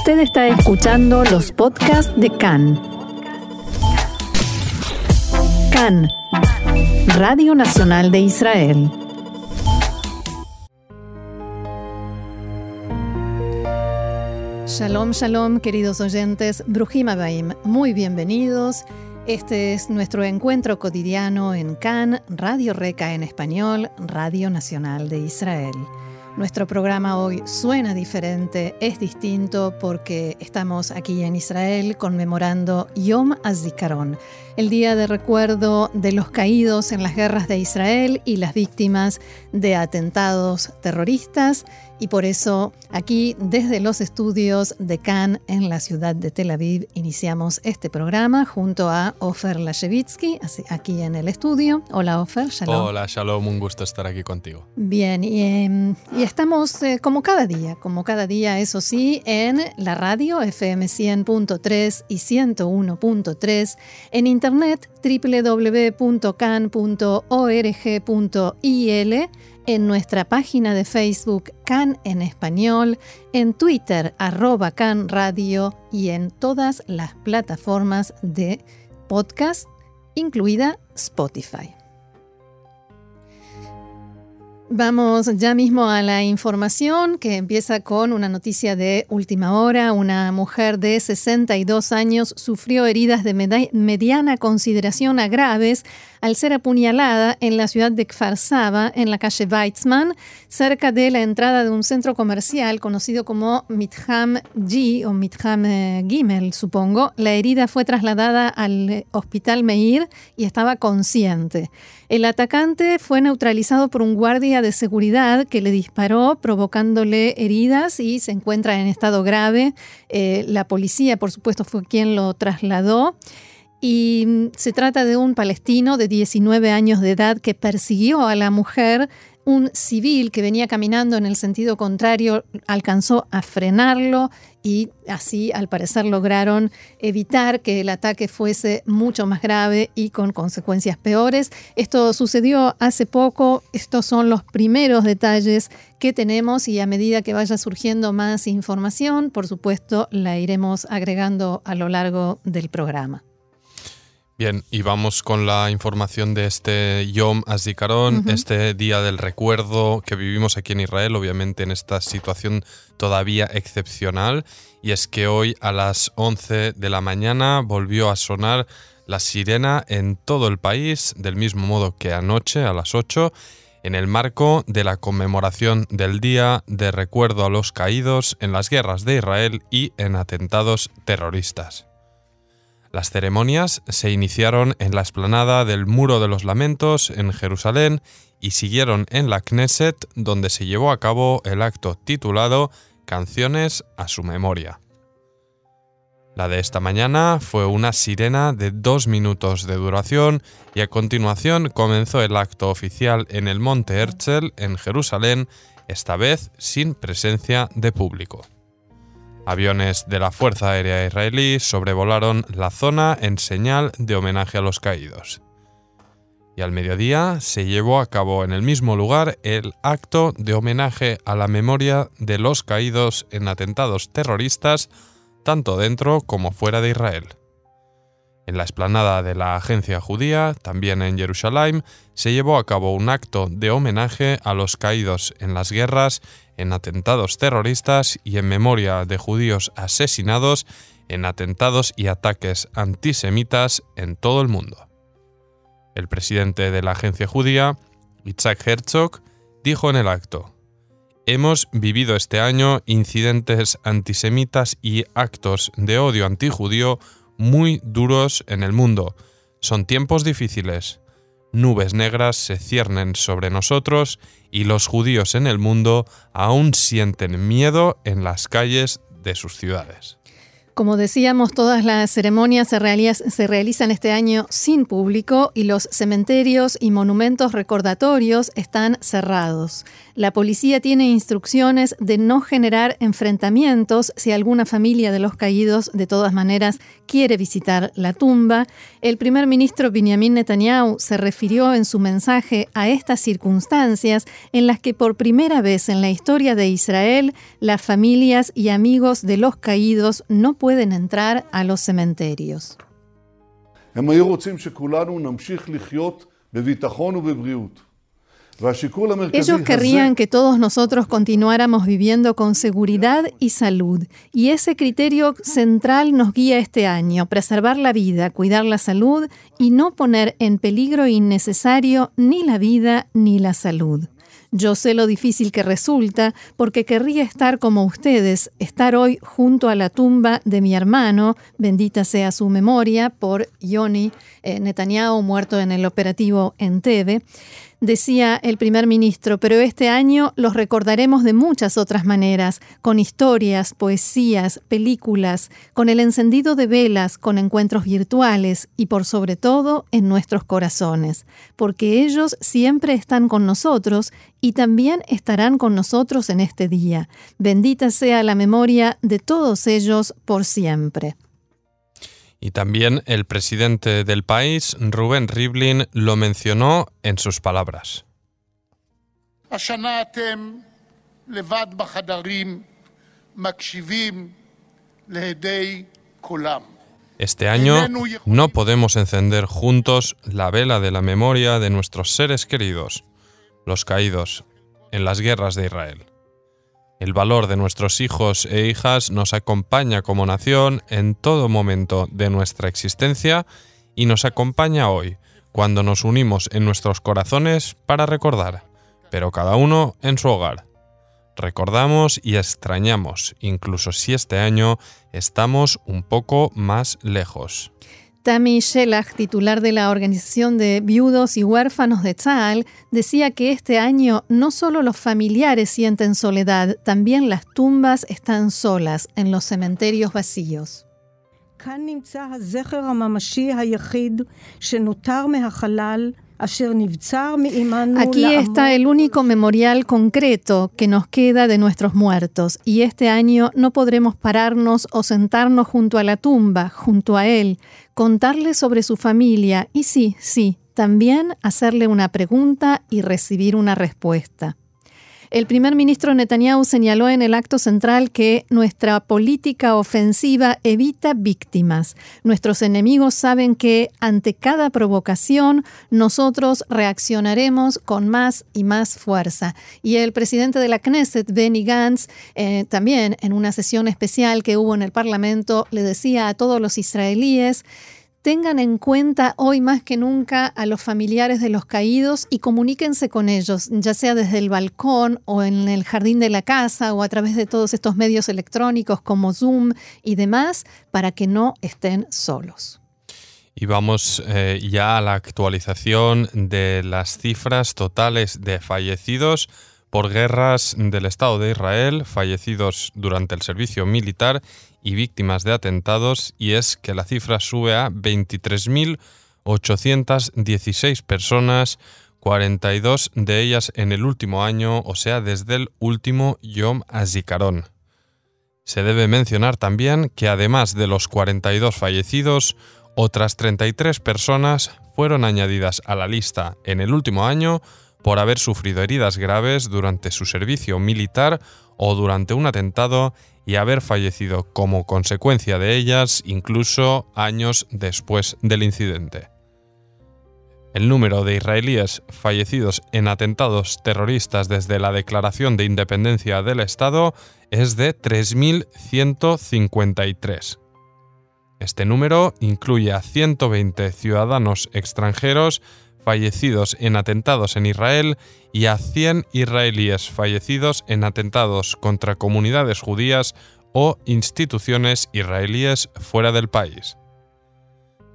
Usted está escuchando los podcasts de CAN. CAN, Radio Nacional de Israel. Shalom, shalom, queridos oyentes, Brujim Abaim, muy bienvenidos. Este es nuestro encuentro cotidiano en CAN, Radio Reca en español, Radio Nacional de Israel. Nuestro programa hoy suena diferente, es distinto porque estamos aquí en Israel conmemorando Yom HaZikaron, el día de recuerdo de los caídos en las guerras de Israel y las víctimas de atentados terroristas. Y por eso aquí desde los estudios de Cannes en la ciudad de Tel Aviv iniciamos este programa junto a Ofer Lashevitsky, aquí en el estudio. Hola Ofer, shalom. Hola, shalom, un gusto estar aquí contigo. Bien, y, em, estamos eh, como cada día, como cada día, eso sí, en la radio FM 100.3 y 101.3, en internet www.can.org.il en nuestra página de Facebook Can en Español, en Twitter arroba y en todas las plataformas de podcast, incluida Spotify. Vamos ya mismo a la información que empieza con una noticia de última hora. Una mujer de 62 años sufrió heridas de mediana consideración a graves al ser apuñalada en la ciudad de Kfar Saba, en la calle Weizmann, cerca de la entrada de un centro comercial conocido como Mitham G o Mitham eh, Gimel, supongo. La herida fue trasladada al eh, hospital Meir y estaba consciente. El atacante fue neutralizado por un guardia de seguridad que le disparó provocándole heridas y se encuentra en estado grave. Eh, la policía, por supuesto, fue quien lo trasladó. Y mm, se trata de un palestino de 19 años de edad que persiguió a la mujer. Un civil que venía caminando en el sentido contrario alcanzó a frenarlo y así al parecer lograron evitar que el ataque fuese mucho más grave y con consecuencias peores. Esto sucedió hace poco, estos son los primeros detalles que tenemos y a medida que vaya surgiendo más información, por supuesto, la iremos agregando a lo largo del programa. Bien, y vamos con la información de este Yom Azikaron, este día del recuerdo que vivimos aquí en Israel, obviamente en esta situación todavía excepcional, y es que hoy a las 11 de la mañana volvió a sonar la sirena en todo el país, del mismo modo que anoche a las 8, en el marco de la conmemoración del Día de Recuerdo a los Caídos en las guerras de Israel y en atentados terroristas. Las ceremonias se iniciaron en la explanada del Muro de los Lamentos en Jerusalén y siguieron en la Knesset, donde se llevó a cabo el acto titulado Canciones a su memoria. La de esta mañana fue una sirena de dos minutos de duración y a continuación comenzó el acto oficial en el Monte Herzl en Jerusalén, esta vez sin presencia de público. Aviones de la Fuerza Aérea Israelí sobrevolaron la zona en señal de homenaje a los caídos. Y al mediodía se llevó a cabo en el mismo lugar el acto de homenaje a la memoria de los caídos en atentados terroristas tanto dentro como fuera de Israel. En la explanada de la agencia judía, también en Jerusalén, se llevó a cabo un acto de homenaje a los caídos en las guerras, en atentados terroristas y en memoria de judíos asesinados en atentados y ataques antisemitas en todo el mundo. El presidente de la agencia judía, Itzhak Herzog, dijo en el acto, Hemos vivido este año incidentes antisemitas y actos de odio antijudío muy duros en el mundo. Son tiempos difíciles. Nubes negras se ciernen sobre nosotros y los judíos en el mundo aún sienten miedo en las calles de sus ciudades. Como decíamos, todas las ceremonias se, realizan este año sin público y los cementerios y monumentos recordatorios están cerrados. La policía tiene instrucciones de no generar enfrentamientos si alguna familia de los caídos de todas maneras quiere visitar la tumba. El primer ministro Benjamin Netanyahu se refirió en su mensaje a estas circunstancias en las que por primera vez en la historia de Israel las familias y amigos de los caídos no pueden entrar a los cementerios. Ellos querrían que todos nosotros continuáramos viviendo con seguridad y salud, y ese criterio central nos guía este año, preservar la vida, cuidar la salud y no poner en peligro innecesario ni la vida ni la salud. Yo sé lo difícil que resulta porque querría estar como ustedes, estar hoy junto a la tumba de mi hermano, bendita sea su memoria, por Yoni eh, Netanyahu, muerto en el operativo en Tebe decía el primer ministro, pero este año los recordaremos de muchas otras maneras, con historias, poesías, películas, con el encendido de velas, con encuentros virtuales y por sobre todo en nuestros corazones, porque ellos siempre están con nosotros y también estarán con nosotros en este día. Bendita sea la memoria de todos ellos por siempre. Y también el presidente del país, Rubén Rivlin, lo mencionó en sus palabras. Este año no podemos encender juntos la vela de la memoria de nuestros seres queridos, los caídos en las guerras de Israel. El valor de nuestros hijos e hijas nos acompaña como nación en todo momento de nuestra existencia y nos acompaña hoy, cuando nos unimos en nuestros corazones para recordar, pero cada uno en su hogar. Recordamos y extrañamos, incluso si este año estamos un poco más lejos. Tammy Shelach, titular de la Organización de Viudos y Huérfanos de Tzal, decía que este año no solo los familiares sienten soledad, también las tumbas están solas en los cementerios vacíos. Aquí está el único memorial concreto que nos queda de nuestros muertos y este año no podremos pararnos o sentarnos junto a la tumba, junto a él, contarle sobre su familia y sí, sí, también hacerle una pregunta y recibir una respuesta. El primer ministro Netanyahu señaló en el acto central que nuestra política ofensiva evita víctimas. Nuestros enemigos saben que ante cada provocación nosotros reaccionaremos con más y más fuerza. Y el presidente de la Knesset, Benny Gantz, eh, también en una sesión especial que hubo en el Parlamento, le decía a todos los israelíes, tengan en cuenta hoy más que nunca a los familiares de los caídos y comuníquense con ellos, ya sea desde el balcón o en el jardín de la casa o a través de todos estos medios electrónicos como Zoom y demás, para que no estén solos. Y vamos eh, ya a la actualización de las cifras totales de fallecidos por guerras del Estado de Israel, fallecidos durante el servicio militar y víctimas de atentados, y es que la cifra sube a 23.816 personas, 42 de ellas en el último año, o sea, desde el último Yom HaZikaron. Se debe mencionar también que además de los 42 fallecidos, otras 33 personas fueron añadidas a la lista en el último año por haber sufrido heridas graves durante su servicio militar o durante un atentado y haber fallecido como consecuencia de ellas incluso años después del incidente. El número de israelíes fallecidos en atentados terroristas desde la declaración de independencia del Estado es de 3.153. Este número incluye a 120 ciudadanos extranjeros fallecidos en atentados en Israel y a 100 israelíes fallecidos en atentados contra comunidades judías o instituciones israelíes fuera del país.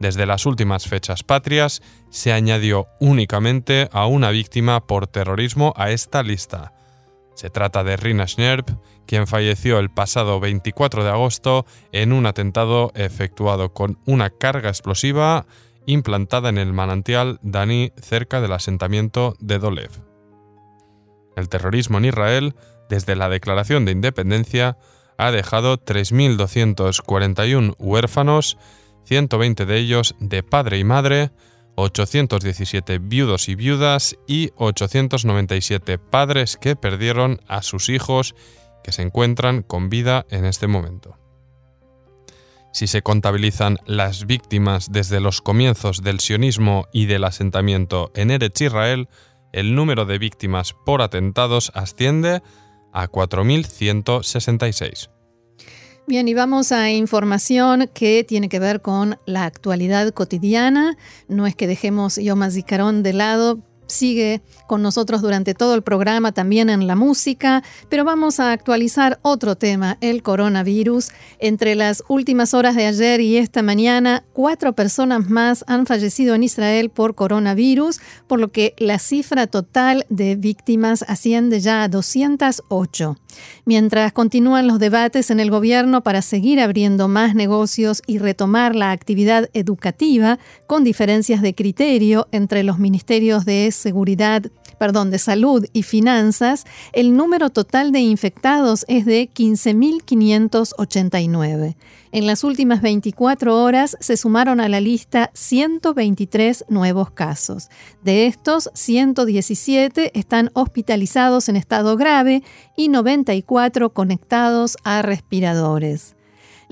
Desde las últimas fechas patrias se añadió únicamente a una víctima por terrorismo a esta lista. Se trata de Rina Schnerb, quien falleció el pasado 24 de agosto en un atentado efectuado con una carga explosiva implantada en el manantial Dani cerca del asentamiento de Dolev. El terrorismo en Israel, desde la declaración de independencia, ha dejado 3.241 huérfanos, 120 de ellos de padre y madre, 817 viudos y viudas y 897 padres que perdieron a sus hijos que se encuentran con vida en este momento. Si se contabilizan las víctimas desde los comienzos del sionismo y del asentamiento en Eretz Israel, el número de víctimas por atentados asciende a 4.166. Bien, y vamos a información que tiene que ver con la actualidad cotidiana. No es que dejemos Yom Zikaron de lado, sigue con nosotros durante todo el programa, también en la música, pero vamos a actualizar otro tema, el coronavirus. Entre las últimas horas de ayer y esta mañana, cuatro personas más han fallecido en Israel por coronavirus, por lo que la cifra total de víctimas asciende ya a 208. Mientras continúan los debates en el gobierno para seguir abriendo más negocios y retomar la actividad educativa, con diferencias de criterio entre los ministerios de seguridad, perdón, de salud y finanzas, el número total de infectados es de 15.589. En las últimas 24 horas se sumaron a la lista 123 nuevos casos. De estos, 117 están hospitalizados en estado grave y 94 conectados a respiradores.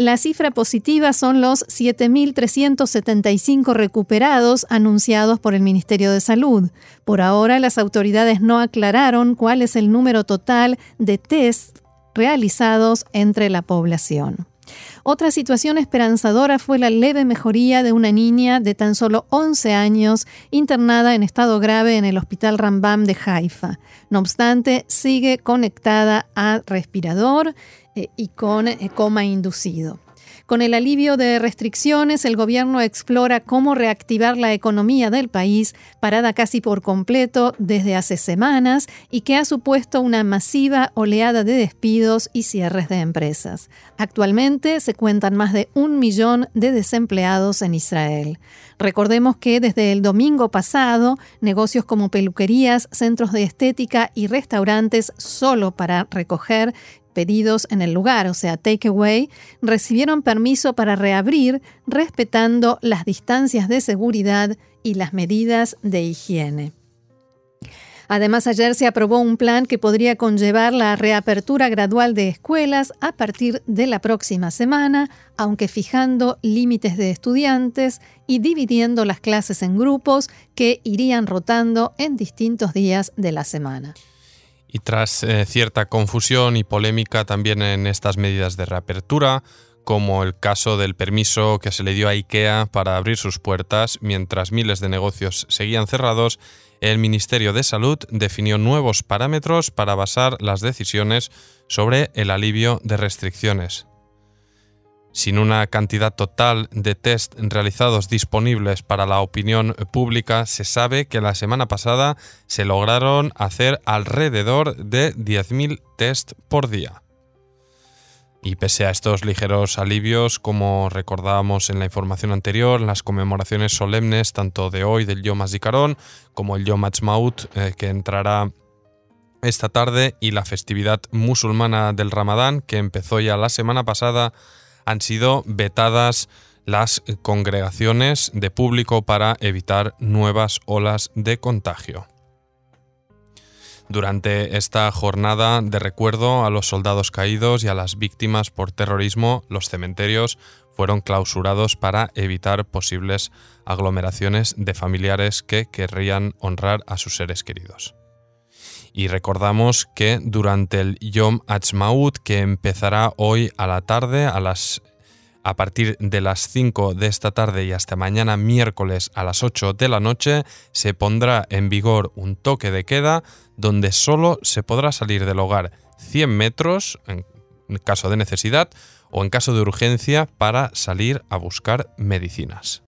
La cifra positiva son los 7.375 recuperados anunciados por el Ministerio de Salud. Por ahora, las autoridades no aclararon cuál es el número total de test realizados entre la población. Otra situación esperanzadora fue la leve mejoría de una niña de tan solo 11 años internada en estado grave en el Hospital Rambam de Haifa. No obstante, sigue conectada a respirador y con eh, coma inducido. Con el alivio de restricciones, el gobierno explora cómo reactivar la economía del país, parada casi por completo desde hace semanas y que ha supuesto una masiva oleada de despidos y cierres de empresas. Actualmente se cuentan más de un millón de desempleados en Israel. Recordemos que desde el domingo pasado, negocios como peluquerías, centros de estética y restaurantes solo para recoger pedidos en el lugar, o sea, takeaway, recibieron permiso para reabrir respetando las distancias de seguridad y las medidas de higiene. Además, ayer se aprobó un plan que podría conllevar la reapertura gradual de escuelas a partir de la próxima semana, aunque fijando límites de estudiantes y dividiendo las clases en grupos que irían rotando en distintos días de la semana. Y tras eh, cierta confusión y polémica también en estas medidas de reapertura, como el caso del permiso que se le dio a IKEA para abrir sus puertas mientras miles de negocios seguían cerrados, el Ministerio de Salud definió nuevos parámetros para basar las decisiones sobre el alivio de restricciones. Sin una cantidad total de test realizados disponibles para la opinión pública, se sabe que la semana pasada se lograron hacer alrededor de 10.000 test por día. Y pese a estos ligeros alivios, como recordábamos en la información anterior, las conmemoraciones solemnes tanto de hoy del Yom HaZikaron como el Yom HaTzmaut, eh, que entrará esta tarde, y la festividad musulmana del Ramadán, que empezó ya la semana pasada, han sido vetadas las congregaciones de público para evitar nuevas olas de contagio. Durante esta jornada de recuerdo a los soldados caídos y a las víctimas por terrorismo, los cementerios fueron clausurados para evitar posibles aglomeraciones de familiares que querrían honrar a sus seres queridos. Y recordamos que durante el Yom Ha'atzmaut, que empezará hoy a la tarde, a, las, a partir de las 5 de esta tarde y hasta mañana miércoles a las 8 de la noche, se pondrá en vigor un toque de queda donde solo se podrá salir del hogar 100 metros en caso de necesidad o en caso de urgencia para salir a buscar medicinas.